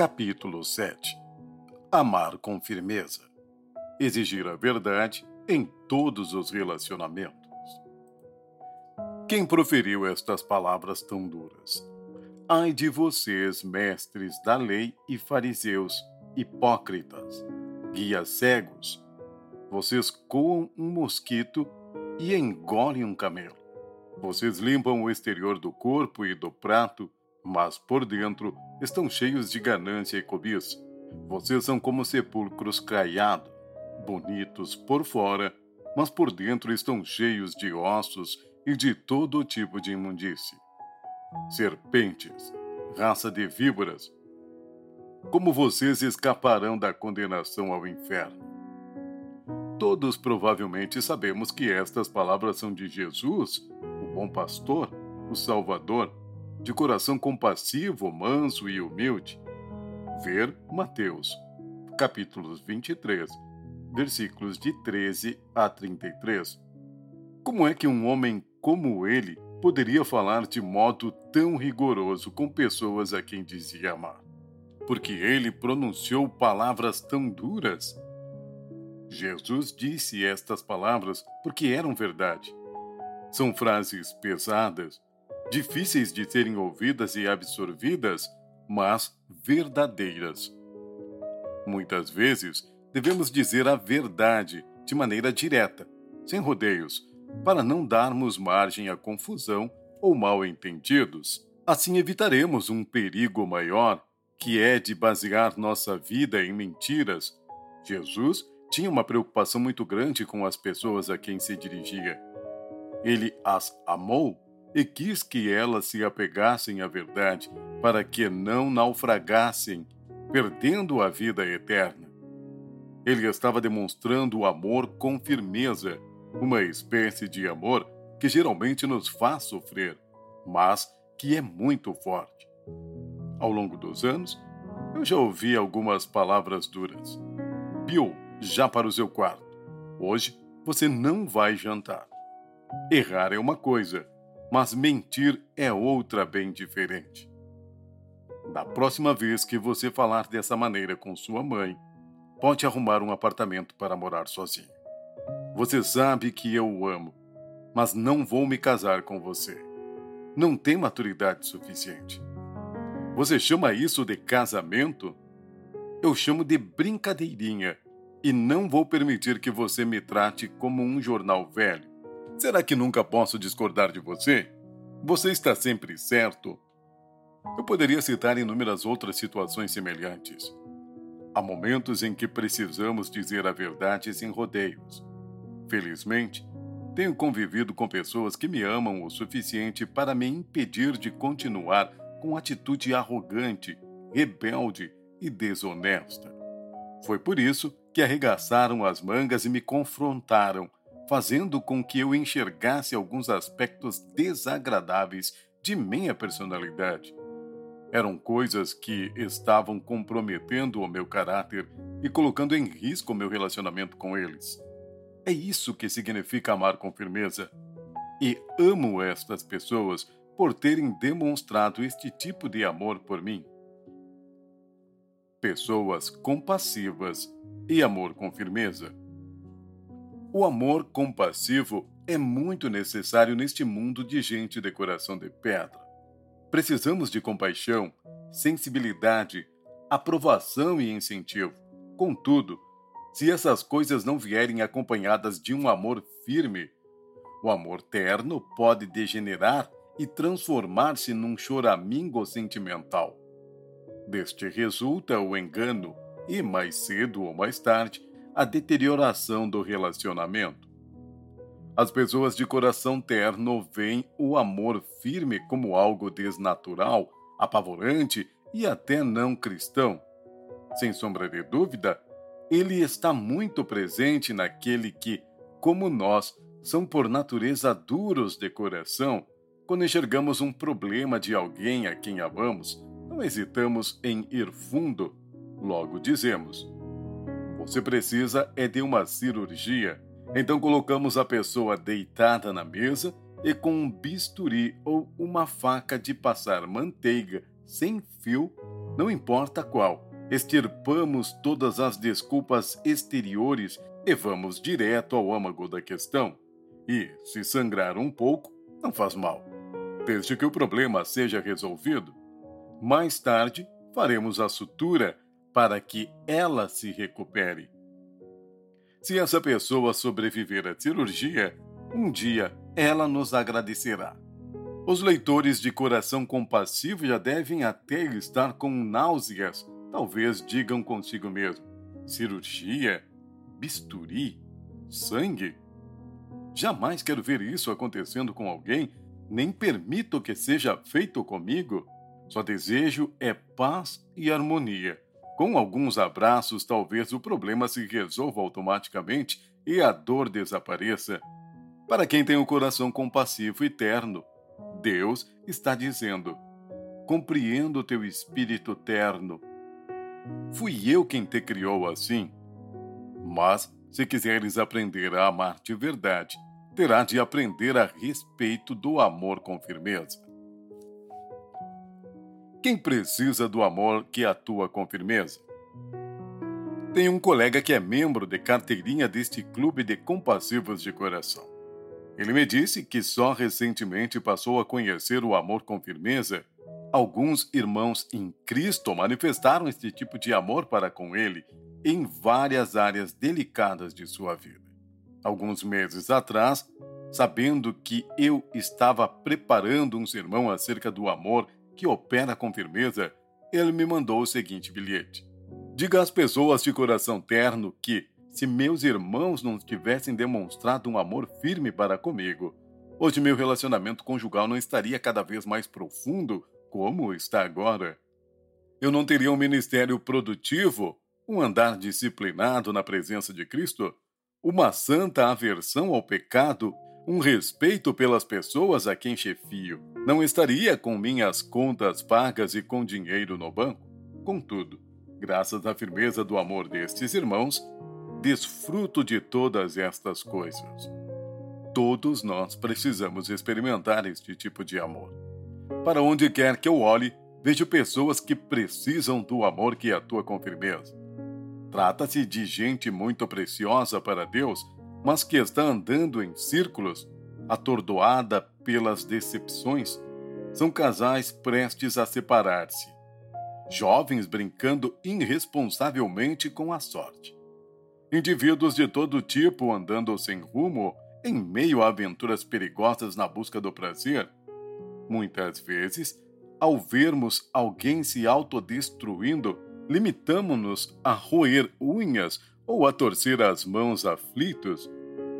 Capítulo 7 Amar com firmeza. Exigir a verdade em todos os relacionamentos. Quem proferiu estas palavras tão duras? Ai de vocês, mestres da lei e fariseus, hipócritas, guias cegos. Vocês coam um mosquito e engolem um camelo. Vocês limpam o exterior do corpo e do prato, mas por dentro estão cheios de ganância e cobiça. Vocês são como sepulcros caiados, bonitos por fora, mas por dentro estão cheios de ossos e de todo tipo de imundície. Serpentes, raça de víboras, como vocês escaparão da condenação ao inferno? Todos provavelmente sabemos que estas palavras são de Jesus, o bom pastor, o Salvador, de coração compassivo, manso e humilde. Ver Mateus, capítulos 23, versículos de 13 a 33. Como é que um homem como ele poderia falar de modo tão rigoroso com pessoas a quem dizia amar? Porque ele pronunciou palavras tão duras? Jesus disse estas palavras porque eram verdade. São frases pesadas, difíceis de serem ouvidas e absorvidas, mas verdadeiras. Muitas vezes, devemos dizer a verdade de maneira direta, sem rodeios, para não darmos margem à confusão ou mal-entendidos. Assim evitaremos um perigo maior, que é de basear nossa vida em mentiras. Jesus tinha uma preocupação muito grande com as pessoas a quem se dirigia. Ele as amou e quis que elas se apegassem à verdade para que não naufragassem, perdendo a vida eterna. Ele estava demonstrando o amor com firmeza, uma espécie de amor que geralmente nos faz sofrer, mas que é muito forte. Ao longo dos anos, eu já ouvi algumas palavras duras. Bill, já para o seu quarto. Hoje você não vai jantar. Errar é uma coisa, mas mentir é outra bem diferente. Da próxima vez que você falar dessa maneira com sua mãe, pode arrumar um apartamento para morar sozinho. Você sabe que eu o amo, mas não vou me casar com você. Não tem maturidade suficiente. Você chama isso de casamento? Eu chamo de brincadeirinha e não vou permitir que você me trate como um jornal velho. Será que nunca posso discordar de você? Você está sempre certo. Eu poderia citar inúmeras outras situações semelhantes. Há momentos em que precisamos dizer a verdade sem rodeios. Felizmente, tenho convivido com pessoas que me amam o suficiente para me impedir de continuar com atitude arrogante, rebelde e desonesta. Foi por isso que arregaçaram as mangas e me confrontaram fazendo com que eu enxergasse alguns aspectos desagradáveis de minha personalidade. Eram coisas que estavam comprometendo o meu caráter e colocando em risco o meu relacionamento com eles. É isso que significa amar com firmeza. E amo estas pessoas por terem demonstrado este tipo de amor por mim. Pessoas compassivas e amor com firmeza. O amor compassivo é muito necessário neste mundo de gente de coração de pedra. Precisamos de compaixão, sensibilidade, aprovação e incentivo. Contudo, se essas coisas não vierem acompanhadas de um amor firme, o amor terno pode degenerar e transformar-se num choramingo sentimental. Deste resulta o engano e, mais cedo ou mais tarde, a deterioração do relacionamento. As pessoas de coração terno veem o amor firme como algo desnatural, apavorante e até não cristão. Sem sombra de dúvida, ele está muito presente naquele que, como nós, são por natureza duros de coração. Quando enxergamos um problema de alguém a quem amamos, não hesitamos em ir fundo. Logo dizemos: você precisa é de uma cirurgia. Então colocamos a pessoa deitada na mesa e com um bisturi ou uma faca de passar manteiga sem fio, não importa qual, extirpamos todas as desculpas exteriores e vamos direto ao âmago da questão. E, se sangrar um pouco, não faz mal, desde que o problema seja resolvido. Mais tarde, faremos a sutura para que ela se recupere. Se essa pessoa sobreviver à cirurgia, um dia ela nos agradecerá. Os leitores de coração compassivo já devem até estar com náuseas. Talvez digam consigo mesmo: cirurgia? Bisturi? Sangue? Jamais quero ver isso acontecendo com alguém, nem permito que seja feito comigo. Só desejo é paz e harmonia. Com alguns abraços, talvez o problema se resolva automaticamente e a dor desapareça. Para quem tem o um coração compassivo e terno, Deus está dizendo: compreendo teu espírito terno. Fui eu quem te criou assim. Mas, se quiseres aprender a amar de verdade, terá de aprender a respeito do amor com firmeza. Quem precisa do amor que atua com firmeza? Tem um colega que é membro de carteirinha deste clube de compassivos de coração. Ele me disse que só recentemente passou a conhecer o amor com firmeza. Alguns irmãos em Cristo manifestaram este tipo de amor para com ele em várias áreas delicadas de sua vida. Alguns meses atrás, sabendo que eu estava preparando um sermão acerca do amor que opera com firmeza, ele me mandou o seguinte bilhete: Diga às pessoas de coração terno que, se meus irmãos não tivessem demonstrado um amor firme para comigo, hoje meu relacionamento conjugal não estaria cada vez mais profundo como está agora. Eu não teria um ministério produtivo, um andar disciplinado na presença de Cristo, uma santa aversão ao pecado, um respeito pelas pessoas a quem chefio. Não estaria com minhas contas pagas e com dinheiro no banco. Contudo, graças à firmeza do amor destes irmãos, desfruto de todas estas coisas. Todos nós precisamos experimentar este tipo de amor. Para onde quer que eu olhe, vejo pessoas que precisam do amor que atua com firmeza. Trata-se de gente muito preciosa para Deus, mas que está andando em círculos, atordoada pelas decepções. São casais prestes a separar-se. Jovens brincando irresponsavelmente com a sorte Indivíduos de todo tipo andando sem rumo em meio a aventuras perigosas na busca do prazer. Muitas vezes, ao vermos alguém se autodestruindo, limitamos-nos a roer unhas ou a torcer as mãos aflitos.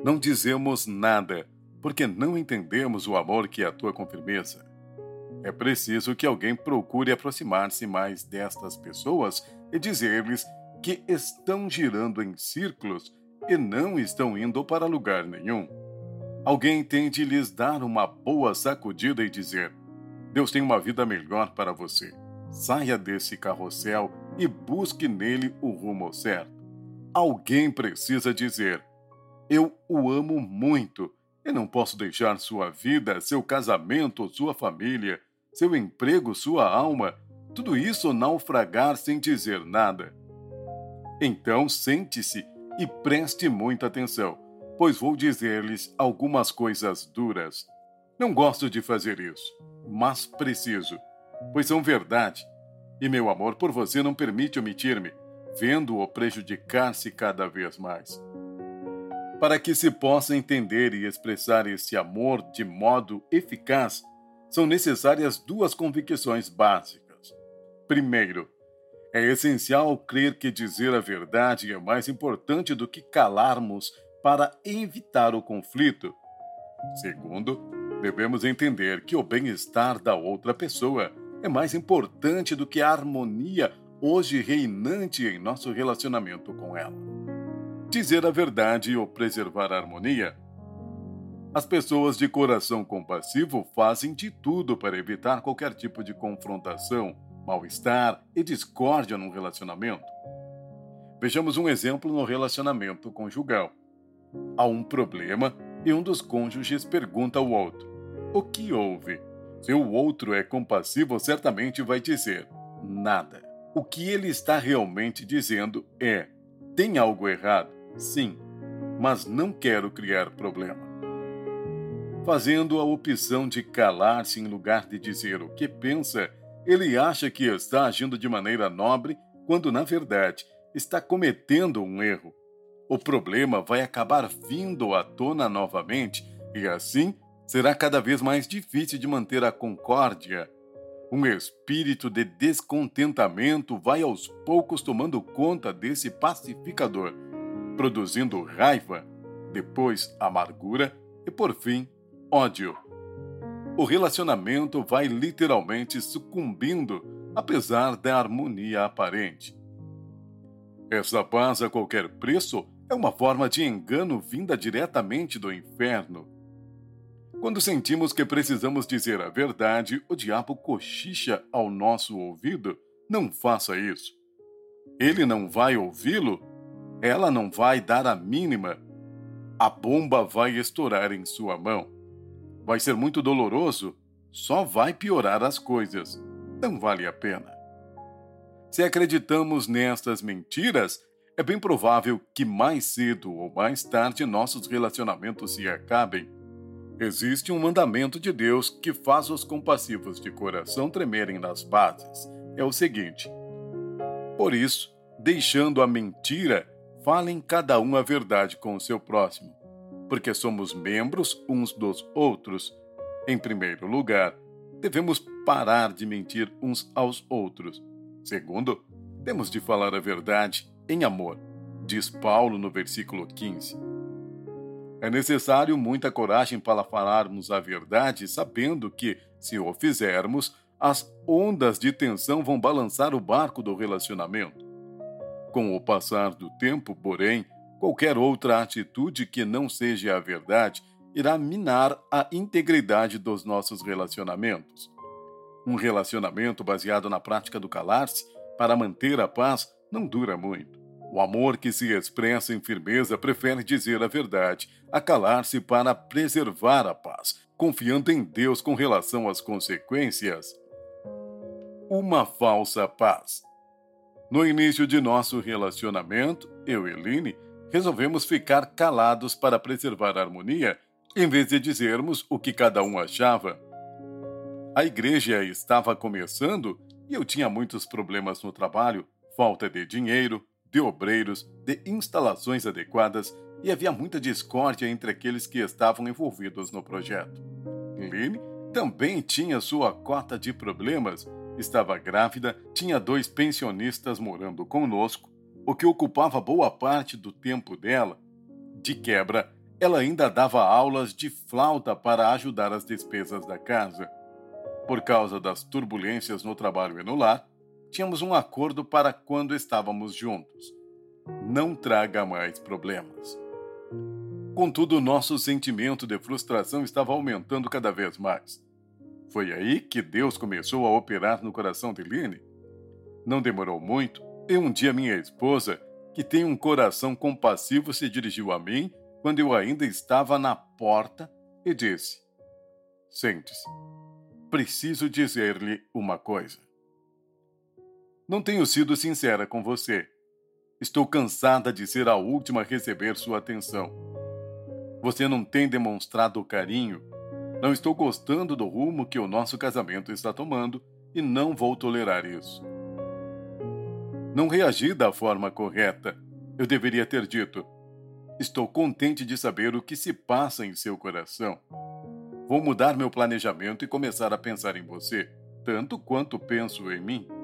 Não dizemos nada, porque não entendemos o amor que atua com firmeza. É preciso que alguém procure aproximar-se mais destas pessoas e dizer-lhes que estão girando em círculos e não estão indo para lugar nenhum. Alguém tem de lhes dar uma boa sacudida e dizer: Deus tem uma vida melhor para você. Saia desse carrossel e busque nele o rumo certo. Alguém precisa dizer: Eu o amo muito e não posso deixar sua vida, seu casamento, sua família, seu emprego, sua alma, tudo isso naufragar sem dizer nada. Então sente-se e preste muita atenção, pois vou dizer-lhes algumas coisas duras. Não gosto de fazer isso, mas preciso, pois são verdade. E meu amor por você não permite omitir-me, vendo-o prejudicar-se cada vez mais. Para que se possa entender e expressar esse amor de modo eficaz, são necessárias duas convicções básicas. Primeiro, é essencial crer que dizer a verdade é mais importante do que calarmos para evitar o conflito. Segundo, devemos entender que o bem-estar da outra pessoa é mais importante do que a harmonia hoje reinante em nosso relacionamento com ela. Dizer a verdade ou preservar a harmonia. As pessoas de coração compassivo fazem de tudo para evitar qualquer tipo de confrontação mal-estar e discórdia num relacionamento. Vejamos um exemplo no relacionamento conjugal. Há um problema e um dos cônjuges pergunta ao outro: O que houve? Se o outro é compassivo, certamente vai dizer: Nada. O que ele está realmente dizendo é: tem algo errado, sim, mas não quero criar problema. Fazendo a opção de calar-se em lugar de dizer o que pensa, ele acha que está agindo de maneira nobre, quando na verdade está cometendo um erro. O problema vai acabar vindo à tona novamente e assim será cada vez mais difícil de manter a concórdia. Um espírito de descontentamento vai aos poucos tomando conta desse pacificador, produzindo raiva, depois amargura e, por fim, ódio. O relacionamento vai literalmente sucumbindo, apesar da harmonia aparente. Essa paz a qualquer preço é uma forma de engano vinda diretamente do inferno. Quando sentimos que precisamos dizer a verdade, o diabo cochicha ao nosso ouvido: não faça isso. Ele não vai ouvi-lo, ela não vai dar a mínima. A bomba vai estourar em sua mão. Vai ser muito doloroso, só vai piorar as coisas. Não vale a pena. Se acreditamos nestas mentiras, é bem provável que mais cedo ou mais tarde nossos relacionamentos se acabem Existe um mandamento de Deus que faz os compassivos de coração tremerem nas bases. É o seguinte: Por isso, deixando a mentira, falem cada um a verdade com o seu próximo, porque somos membros uns dos outros. Em primeiro lugar, devemos parar de mentir uns aos outros. Segundo, temos de falar a verdade em amor, diz Paulo no versículo 15. É necessário muita coragem para falarmos a verdade, sabendo que, se o fizermos, as ondas de tensão vão balançar o barco do relacionamento. Com o passar do tempo, porém, qualquer outra atitude que não seja a verdade irá minar a integridade dos nossos relacionamentos. Um relacionamento baseado na prática do calar-se para manter a paz não dura muito. O amor que se expressa em firmeza prefere dizer a verdade, a calar-se para preservar a paz, confiando em Deus com relação às consequências. Uma falsa paz. No início de nosso relacionamento, eu e Line resolvemos ficar calados para preservar a harmonia, em vez de dizermos o que cada um achava. A igreja estava começando e eu tinha muitos problemas no trabalho, falta de dinheiro, de obreiros, de instalações adequadas e havia muita discórdia entre aqueles que estavam envolvidos no projeto. Lynn também tinha sua cota de problemas. Estava grávida, tinha dois pensionistas morando conosco, o que ocupava boa parte do tempo dela. De quebra, ela ainda dava aulas de flauta para ajudar as despesas da casa. Por causa das turbulências no trabalho e no lar, tínhamos um acordo para quando estávamos juntos. Não traga mais problemas. Contudo, nosso sentimento de frustração estava aumentando cada vez mais. Foi aí que Deus começou a operar no coração de Lene. Não demorou muito, e um dia minha esposa, que tem um coração compassivo, se dirigiu a mim quando eu ainda estava na porta e disse: Sente-se, preciso dizer-lhe uma coisa. Não tenho sido sincera com você. Estou cansada de ser a última a receber sua atenção. Você não tem demonstrado carinho. Não estou gostando do rumo que o nosso casamento está tomando e não vou tolerar isso. Não reagi da forma correta. Eu deveria ter dito: Estou contente de saber o que se passa em seu coração. Vou mudar meu planejamento e começar a pensar em você, tanto quanto penso em mim.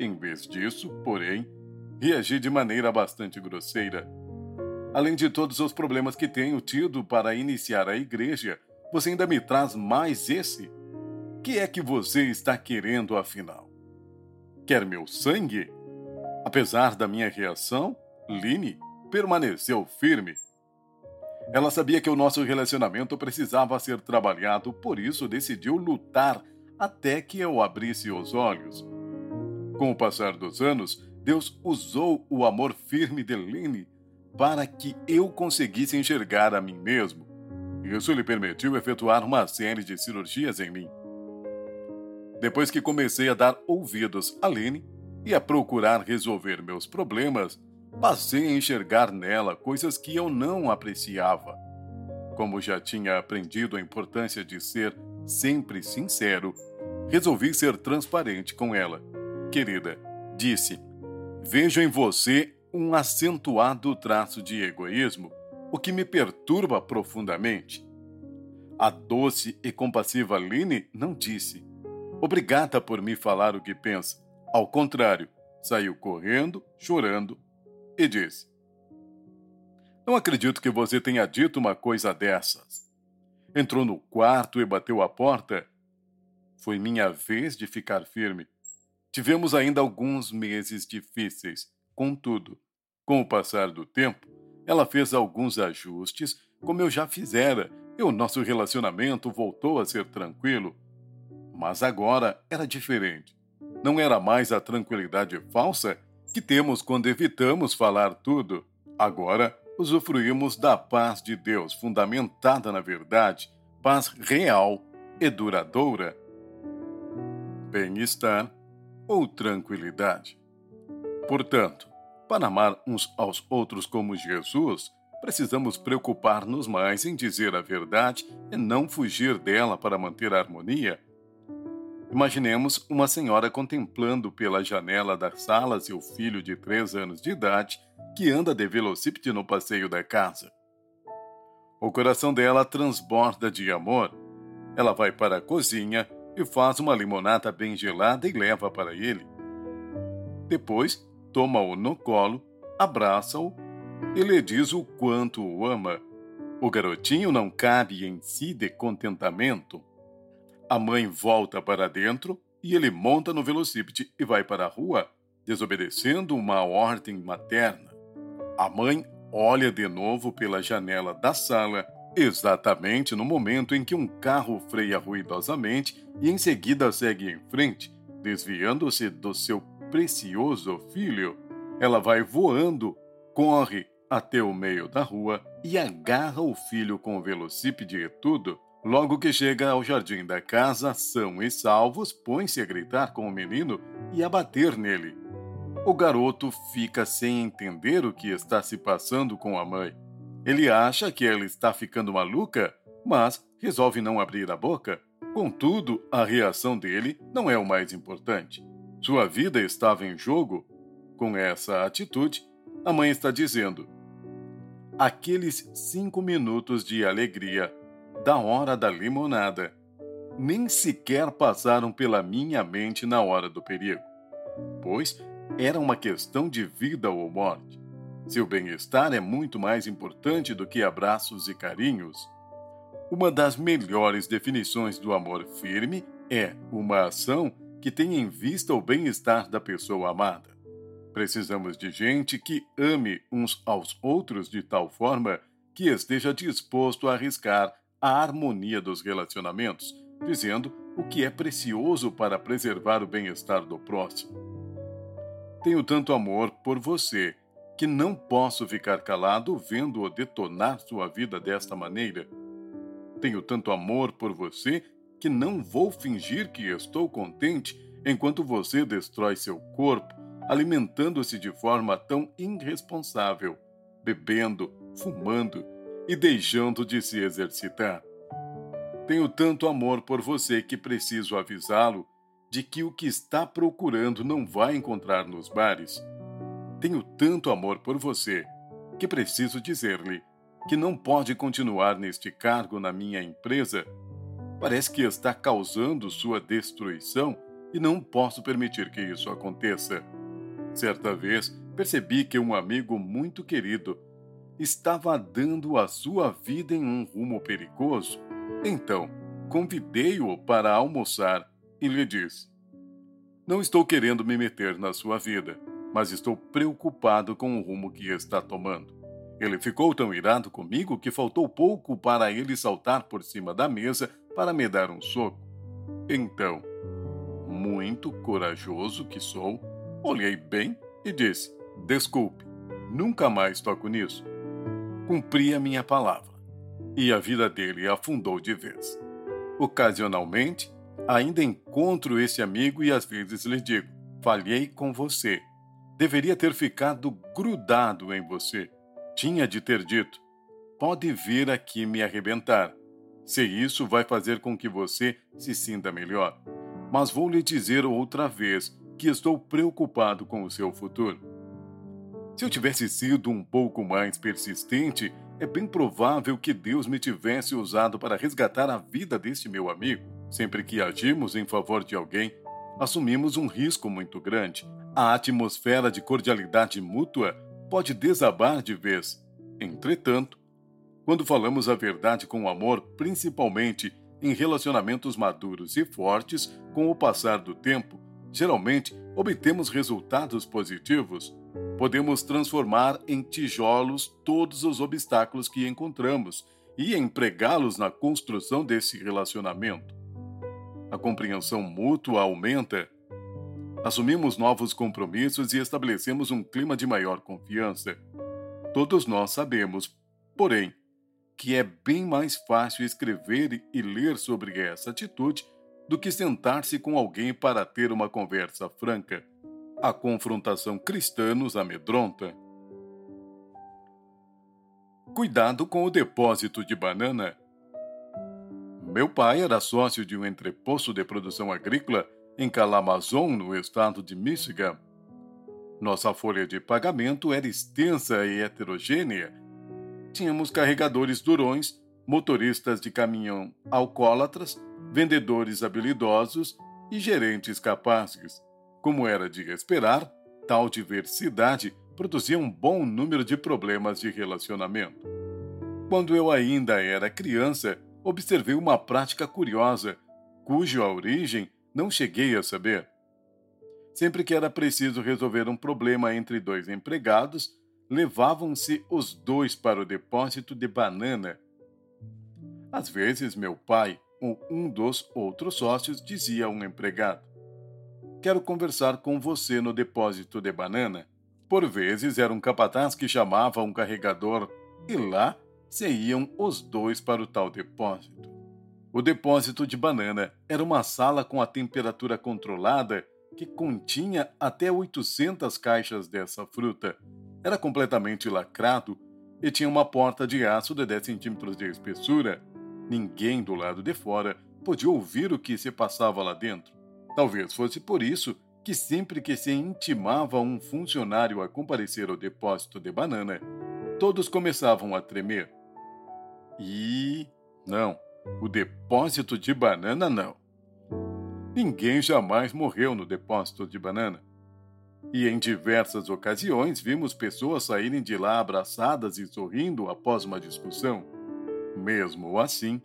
Em vez disso, porém, reagi de maneira bastante grosseira. Além de todos os problemas que tenho tido para iniciar a igreja, você ainda me traz mais esse? Que é que você está querendo afinal? Quer meu sangue? Apesar da minha reação, Line permaneceu firme. Ela sabia que o nosso relacionamento precisava ser trabalhado, por isso decidiu lutar até que eu abrisse os olhos. Com o passar dos anos, Deus usou o amor firme de Lene para que eu conseguisse enxergar a mim mesmo. Isso lhe permitiu efetuar uma série de cirurgias em mim. Depois que comecei a dar ouvidos a Lene, e a procurar resolver meus problemas, passei a enxergar nela coisas que eu não apreciava. Como já tinha aprendido a importância de ser sempre sincero, resolvi ser transparente com ela. Querida, disse, vejo em você um acentuado traço de egoísmo, o que me perturba profundamente. A doce e compassiva Aline não disse. Obrigada por me falar o que pensa. Ao contrário, saiu correndo, chorando e disse: Não acredito que você tenha dito uma coisa dessas. Entrou no quarto e bateu a porta. Foi minha vez de ficar firme. Tivemos ainda alguns meses difíceis. Contudo, com o passar do tempo, ela fez alguns ajustes, como eu já fizera, e o nosso relacionamento voltou a ser tranquilo. Mas agora era diferente. Não era mais a tranquilidade falsa que temos quando evitamos falar tudo. Agora usufruímos da paz de Deus, fundamentada na verdade, paz real e duradoura. Bem-estar ou tranquilidade. Portanto, para amar uns aos outros como Jesus, precisamos preocupar-nos mais em dizer a verdade e não fugir dela para manter a harmonia Imaginemos uma senhora contemplando pela janela da sala seu filho de três anos de idade que anda de velocípede no passeio da casa. O coração dela transborda de amor. Ela vai para a cozinha e faz uma limonada bem gelada e leva para ele. Depois, toma-o no colo, abraça-o e lhe diz o quanto o ama. O garotinho não cabe em si de contentamento. A mãe volta para dentro e ele monta no velocípede e vai para a rua, desobedecendo uma ordem materna. A mãe olha de novo pela janela da sala, exatamente no momento em que um carro freia ruidosamente e em seguida segue em frente, desviando-se do seu precioso filho. Ela vai voando, corre até o meio da rua e agarra o filho com o velocípede e tudo Logo que chega ao jardim da casa, são e salvos, põe-se a gritar com o menino e a bater nele. O garoto fica sem entender o que está se passando com a mãe. Ele acha que ela está ficando maluca, mas resolve não abrir a boca. Contudo, a reação dele não é o mais importante. Sua vida estava em jogo. Com essa atitude, a mãe está dizendo: aqueles cinco minutos de alegria da hora da limonada. Nem sequer passaram pela minha mente na hora do perigo, pois era uma questão de vida ou morte. Seu bem-estar é muito mais importante do que abraços e carinhos. Uma das melhores definições do amor firme é uma ação que tem em vista o bem-estar da pessoa amada. Precisamos de gente que ame uns aos outros de tal forma que esteja disposto a arriscar a harmonia dos relacionamentos, dizendo o que é precioso para preservar o bem-estar do próximo. Tenho tanto amor por você que não posso ficar calado vendo-o detonar sua vida desta maneira. Tenho tanto amor por você que não vou fingir que estou contente enquanto você destrói seu corpo, alimentando-se de forma tão irresponsável, bebendo, fumando e deixando de se exercitar. Tenho tanto amor por você que preciso avisá-lo de que o que está procurando não vai encontrar nos bares. Tenho tanto amor por você que preciso dizer-lhe que não pode continuar neste cargo na minha empresa. Parece que está causando sua destruição e não posso permitir que isso aconteça. Certa vez percebi que um amigo muito querido estava dando a sua vida em um rumo perigoso. Então, convidei-o para almoçar e lhe disse: Não estou querendo me meter na sua vida, mas estou preocupado com o rumo que está tomando. Ele ficou tão irado comigo que faltou pouco para ele saltar por cima da mesa para me dar um soco. Então, muito corajoso que sou, olhei bem e disse: Desculpe, nunca mais toco nisso cumpri a minha palavra, e a vida dele afundou de vez. Ocasionalmente, ainda encontro esse amigo e às vezes lhe digo: Falhei com você. Deveria ter ficado grudado em você. Tinha de ter dito: pode vir aqui me arrebentar. Se isso vai fazer com que você se sinta melhor. Mas vou lhe dizer outra vez que estou preocupado com o seu futuro. Se eu tivesse sido um pouco mais persistente, é bem provável que Deus me tivesse usado para resgatar a vida deste meu amigo. Sempre que agimos em favor de alguém, assumimos um risco muito grande. A atmosfera de cordialidade mútua pode desabar de vez. Entretanto, quando falamos a verdade com amor, principalmente em relacionamentos maduros e fortes, com o passar do tempo, geralmente obtemos resultados positivos. Podemos transformar em tijolos todos os obstáculos que encontramos e empregá-los na construção desse relacionamento. A compreensão mútua aumenta. Assumimos novos compromissos e estabelecemos um clima de maior confiança. Todos nós sabemos, porém, que é bem mais fácil escrever e ler sobre essa atitude do que sentar-se com alguém para ter uma conversa franca. A confrontação cristã nos amedronta. Cuidado com o depósito de banana. Meu pai era sócio de um entreposto de produção agrícola em Kalamazoo, no estado de Michigan. Nossa folha de pagamento era extensa e heterogênea tínhamos carregadores durões, motoristas de caminhão alcoólatras, vendedores habilidosos e gerentes capazes. Como era de esperar, tal diversidade produzia um bom número de problemas de relacionamento. Quando eu ainda era criança, observei uma prática curiosa, cuja origem não cheguei a saber. Sempre que era preciso resolver um problema entre dois empregados, levavam-se os dois para o depósito de banana. Às vezes, meu pai ou um dos outros sócios dizia a um empregado: Quero conversar com você no depósito de banana. Por vezes era um capataz que chamava um carregador e lá se iam os dois para o tal depósito. O depósito de banana era uma sala com a temperatura controlada que continha até 800 caixas dessa fruta era completamente lacrado e tinha uma porta de aço de 10 centímetros de espessura. Ninguém do lado de fora podia ouvir o que se passava lá dentro. Talvez fosse por isso que sempre que se intimava um funcionário a comparecer ao depósito de banana, todos começavam a tremer. E não, o depósito de banana não. Ninguém jamais morreu no depósito de banana. E em diversas ocasiões vimos pessoas saírem de lá abraçadas e sorrindo após uma discussão. Mesmo assim,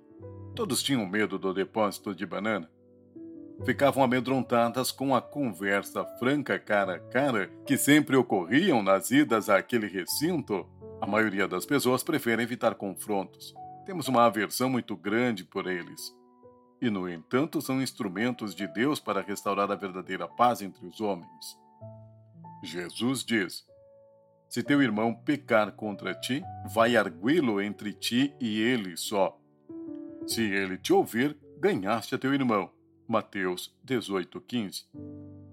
todos tinham medo do depósito de banana. Ficavam amedrontadas com a conversa franca cara a cara que sempre ocorriam nas idas àquele recinto. A maioria das pessoas prefere evitar confrontos. Temos uma aversão muito grande por eles. E, no entanto, são instrumentos de Deus para restaurar a verdadeira paz entre os homens. Jesus diz: Se teu irmão pecar contra ti, vai arguí-lo entre ti e ele só. Se ele te ouvir, ganhaste a teu irmão. Mateus 18:15.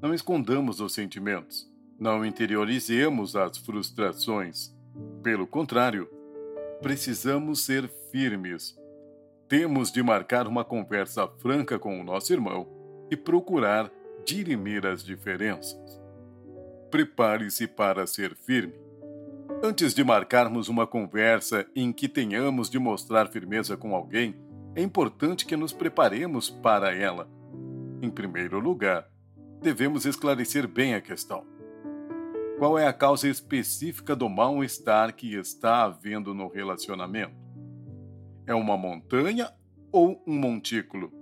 Não escondamos os sentimentos, não interiorizemos as frustrações. Pelo contrário, precisamos ser firmes. Temos de marcar uma conversa franca com o nosso irmão e procurar dirimir as diferenças prepare-se para ser firme. Antes de marcarmos uma conversa em que tenhamos de mostrar firmeza com alguém, é importante que nos preparemos para ela. Em primeiro lugar, devemos esclarecer bem a questão. Qual é a causa específica do mal-estar que está havendo no relacionamento? É uma montanha ou um montículo?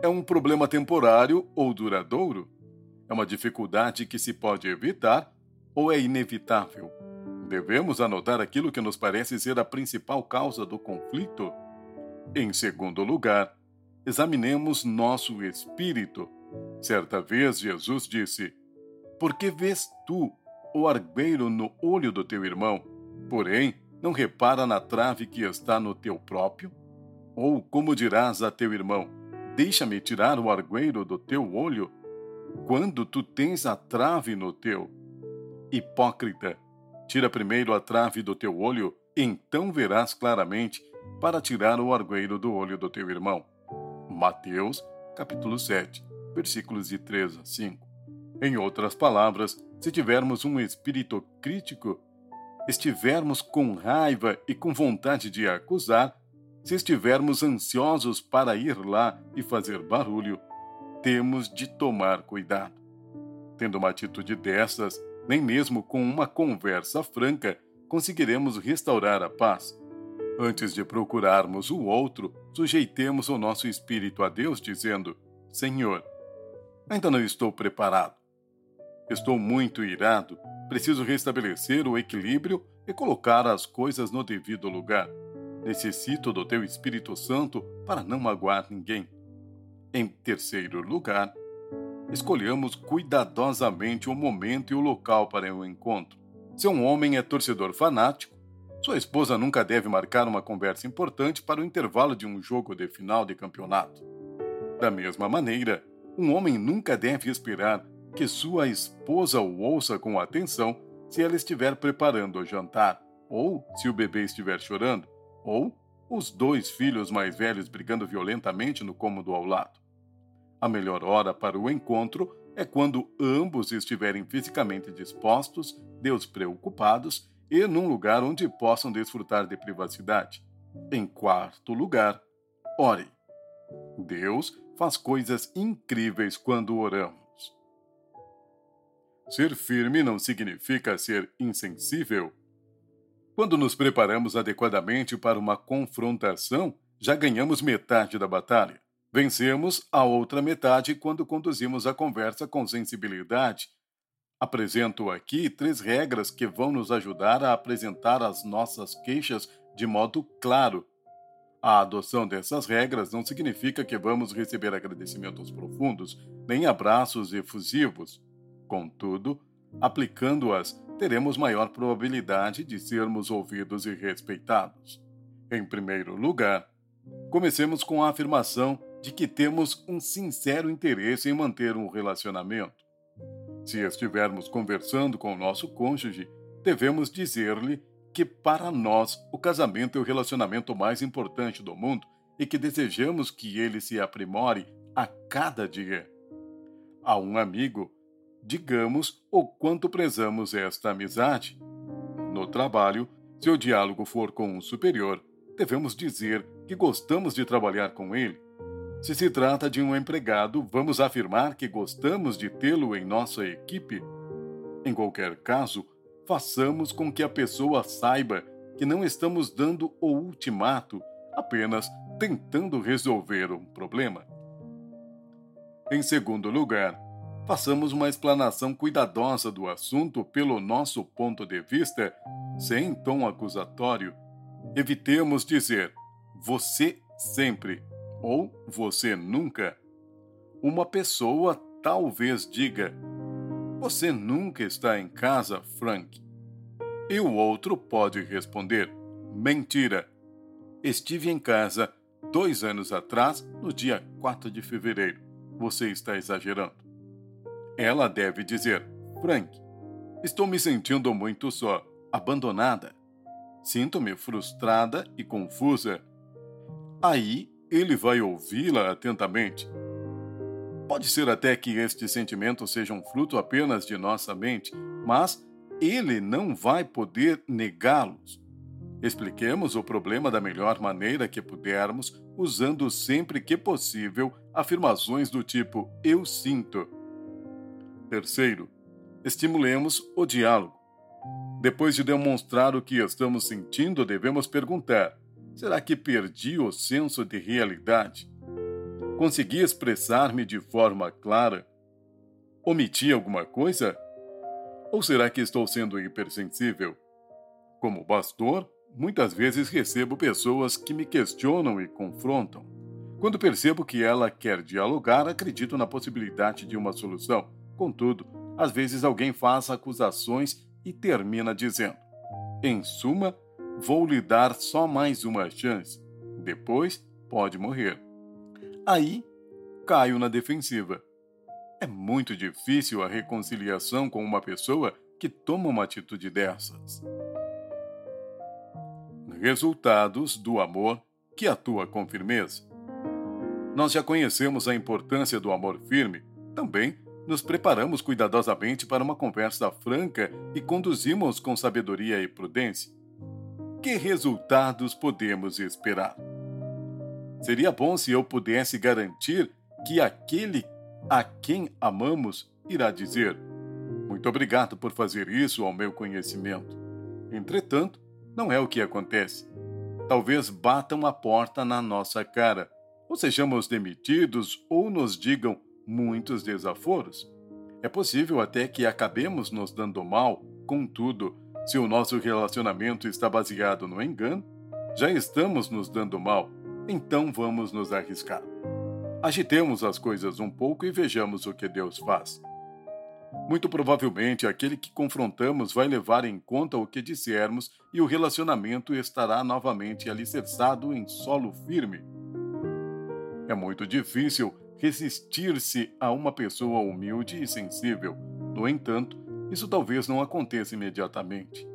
É um problema temporário ou duradouro? É uma dificuldade que se pode evitar ou é inevitável? Devemos anotar aquilo que nos parece ser a principal causa do conflito. Em segundo lugar, examinemos nosso espírito. Certa vez Jesus disse: Por que vês tu o argueiro no olho do teu irmão, porém não repara na trave que está no teu próprio? Ou como dirás a teu irmão: Deixa-me tirar o argueiro do teu olho? quando tu tens a trave no teu. Hipócrita, tira primeiro a trave do teu olho, então verás claramente para tirar o argueiro do olho do teu irmão. Mateus, capítulo 7, versículos de 3 a 5. Em outras palavras, se tivermos um espírito crítico, estivermos com raiva e com vontade de acusar, se estivermos ansiosos para ir lá e fazer barulho, temos de tomar cuidado. Tendo uma atitude dessas, nem mesmo com uma conversa franca conseguiremos restaurar a paz. Antes de procurarmos o outro, sujeitemos o nosso espírito a Deus, dizendo: Senhor, ainda não estou preparado. Estou muito irado, preciso restabelecer o equilíbrio e colocar as coisas no devido lugar. Necessito do teu Espírito Santo para não magoar ninguém. Em terceiro lugar, escolhamos cuidadosamente o momento e o local para o encontro. Se um homem é torcedor fanático, sua esposa nunca deve marcar uma conversa importante para o intervalo de um jogo de final de campeonato. Da mesma maneira, um homem nunca deve esperar que sua esposa o ouça com atenção se ela estiver preparando o jantar, ou se o bebê estiver chorando, ou os dois filhos mais velhos brigando violentamente no cômodo ao lado. A melhor hora para o encontro é quando ambos estiverem fisicamente dispostos, despreocupados e num lugar onde possam desfrutar de privacidade. Em quarto lugar, ore. Deus faz coisas incríveis quando oramos. Ser firme não significa ser insensível. Quando nos preparamos adequadamente para uma confrontação, já ganhamos metade da batalha. Vencemos a outra metade quando conduzimos a conversa com sensibilidade. Apresento aqui três regras que vão nos ajudar a apresentar as nossas queixas de modo claro. A adoção dessas regras não significa que vamos receber agradecimentos profundos, nem abraços efusivos. Contudo, aplicando-as, teremos maior probabilidade de sermos ouvidos e respeitados. Em primeiro lugar, comecemos com a afirmação de que temos um sincero interesse em manter um relacionamento. Se estivermos conversando com o nosso cônjuge, devemos dizer-lhe que para nós o casamento é o relacionamento mais importante do mundo e que desejamos que ele se aprimore a cada dia. A um amigo, digamos o quanto prezamos esta amizade. No trabalho, se o diálogo for com um superior, devemos dizer que gostamos de trabalhar com ele. Se se trata de um empregado, vamos afirmar que gostamos de tê-lo em nossa equipe. Em qualquer caso, façamos com que a pessoa saiba que não estamos dando o ultimato, apenas tentando resolver um problema. Em segundo lugar, façamos uma explanação cuidadosa do assunto pelo nosso ponto de vista, sem tom acusatório. Evitemos dizer você sempre ou você nunca. Uma pessoa talvez diga você nunca está em casa, Frank. E o outro pode responder mentira. Estive em casa dois anos atrás, no dia 4 de fevereiro. Você está exagerando. Ela deve dizer: Frank, estou me sentindo muito só, abandonada. Sinto-me frustrada e confusa. Aí ele vai ouvi-la atentamente. Pode ser até que estes sentimentos sejam fruto apenas de nossa mente, mas ele não vai poder negá-los. Expliquemos o problema da melhor maneira que pudermos, usando sempre que possível afirmações do tipo eu sinto Terceiro, estimulemos o diálogo. Depois de demonstrar o que estamos sentindo, devemos perguntar: será que perdi o senso de realidade? Consegui expressar-me de forma clara? Omiti alguma coisa? Ou será que estou sendo hipersensível? Como pastor, muitas vezes recebo pessoas que me questionam e confrontam. Quando percebo que ela quer dialogar, acredito na possibilidade de uma solução Contudo, às vezes alguém faz acusações e termina dizendo: Em suma, vou lhe dar só mais uma chance. Depois pode morrer. Aí caio na defensiva. É muito difícil a reconciliação com uma pessoa que toma uma atitude dessas. Resultados do amor que atua com firmeza. Nós já conhecemos a importância do amor firme, também nos preparamos cuidadosamente para uma conversa franca e conduzimos com sabedoria e prudência. Que resultados podemos esperar? Seria bom se eu pudesse garantir que aquele a quem amamos irá dizer: Muito obrigado por fazer isso ao meu conhecimento. Entretanto, não é o que acontece. Talvez batam a porta na nossa cara, ou sejamos demitidos ou nos digam muitos desaforos. É possível até que acabemos nos dando mal, contudo, se o nosso relacionamento está baseado no engano, já estamos nos dando mal, então vamos nos arriscar. Agitemos as coisas um pouco e vejamos o que Deus faz. Muito provavelmente aquele que confrontamos vai levar em conta o que dissermos e o relacionamento estará novamente alicerçado em solo firme. É muito difícil resistir-se a uma pessoa humilde e sensível. No entanto, isso talvez não aconteça imediatamente.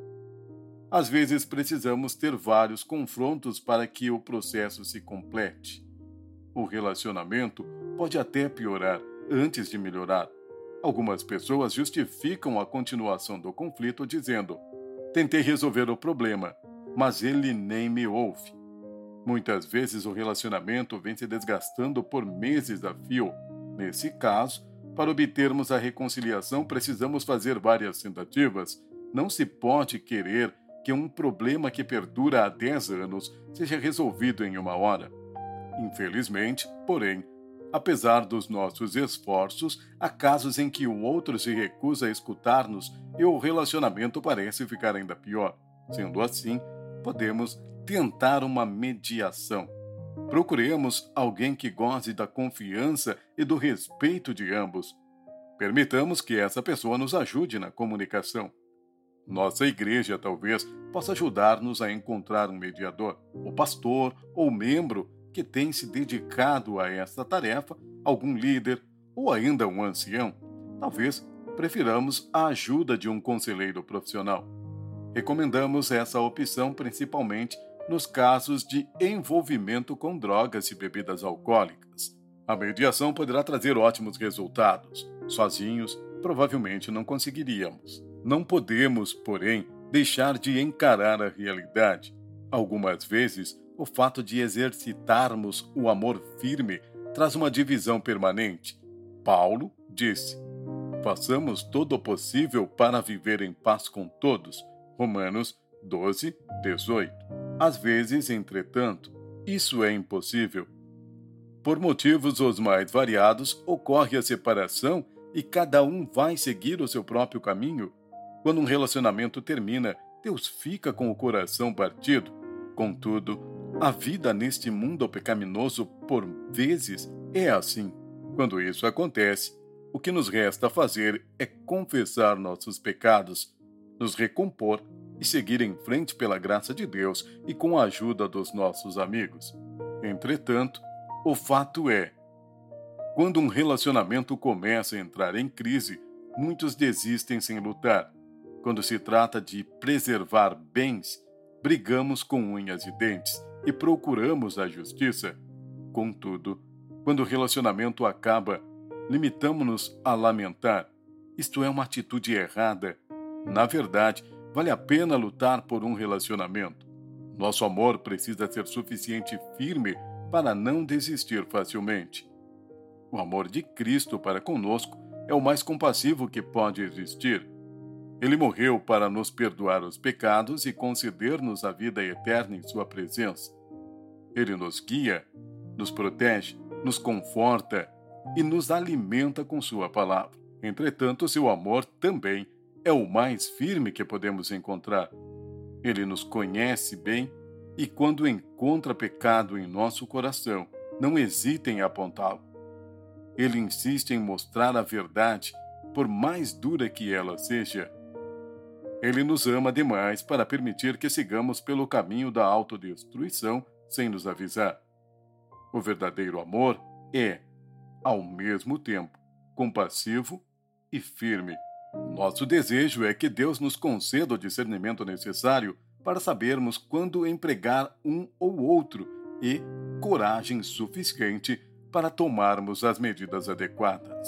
Às vezes precisamos ter vários confrontos para que o processo se complete. O relacionamento pode até piorar antes de melhorar. Algumas pessoas justificam a continuação do conflito dizendo: Tentei resolver o problema, mas ele nem me ouve. Muitas vezes o relacionamento vem se desgastando por meses a fio. Nesse caso, para obtermos a reconciliação, precisamos fazer várias tentativas. Não se pode querer que um problema que perdura há 10 anos seja resolvido em uma hora. Infelizmente, porém, apesar dos nossos esforços, há casos em que o outro se recusa a escutar-nos e o relacionamento parece ficar ainda pior. Sendo assim, podemos tentar uma mediação. Procuremos alguém que goze da confiança e do respeito de ambos. Permitamos que essa pessoa nos ajude na comunicação. Nossa igreja talvez possa ajudar-nos a encontrar um mediador, o pastor ou membro que tem se dedicado a esta tarefa, algum líder ou ainda um ancião. Talvez prefiramos a ajuda de um conselheiro profissional. Recomendamos essa opção principalmente nos casos de envolvimento com drogas e bebidas alcoólicas. A mediação poderá trazer ótimos resultados. Sozinhos, provavelmente não conseguiríamos. Não podemos, porém, deixar de encarar a realidade. Algumas vezes, o fato de exercitarmos o amor firme traz uma divisão permanente. Paulo disse: Façamos todo o possível para viver em paz com todos. Romanos 12, 18. Às vezes, entretanto, isso é impossível. Por motivos os mais variados, ocorre a separação e cada um vai seguir o seu próprio caminho. Quando um relacionamento termina, Deus fica com o coração partido. Contudo, a vida neste mundo pecaminoso, por vezes, é assim. Quando isso acontece, o que nos resta fazer é confessar nossos pecados, nos recompor e seguir em frente pela graça de Deus e com a ajuda dos nossos amigos. Entretanto, o fato é: quando um relacionamento começa a entrar em crise, muitos desistem sem lutar. Quando se trata de preservar bens, brigamos com unhas e dentes e procuramos a justiça. Contudo, quando o relacionamento acaba, limitamos-nos a lamentar. Isto é uma atitude errada. Na verdade, Vale a pena lutar por um relacionamento. Nosso amor precisa ser suficiente firme para não desistir facilmente. O amor de Cristo para conosco é o mais compassivo que pode existir. Ele morreu para nos perdoar os pecados e conceder-nos a vida eterna em Sua presença. Ele nos guia, nos protege, nos conforta e nos alimenta com Sua palavra. Entretanto, seu amor também é o mais firme que podemos encontrar. Ele nos conhece bem e, quando encontra pecado em nosso coração, não hesita em apontá-lo. Ele insiste em mostrar a verdade, por mais dura que ela seja. Ele nos ama demais para permitir que sigamos pelo caminho da autodestruição sem nos avisar. O verdadeiro amor é, ao mesmo tempo, compassivo e firme. Nosso desejo é que Deus nos conceda o discernimento necessário para sabermos quando empregar um ou outro e coragem suficiente para tomarmos as medidas adequadas.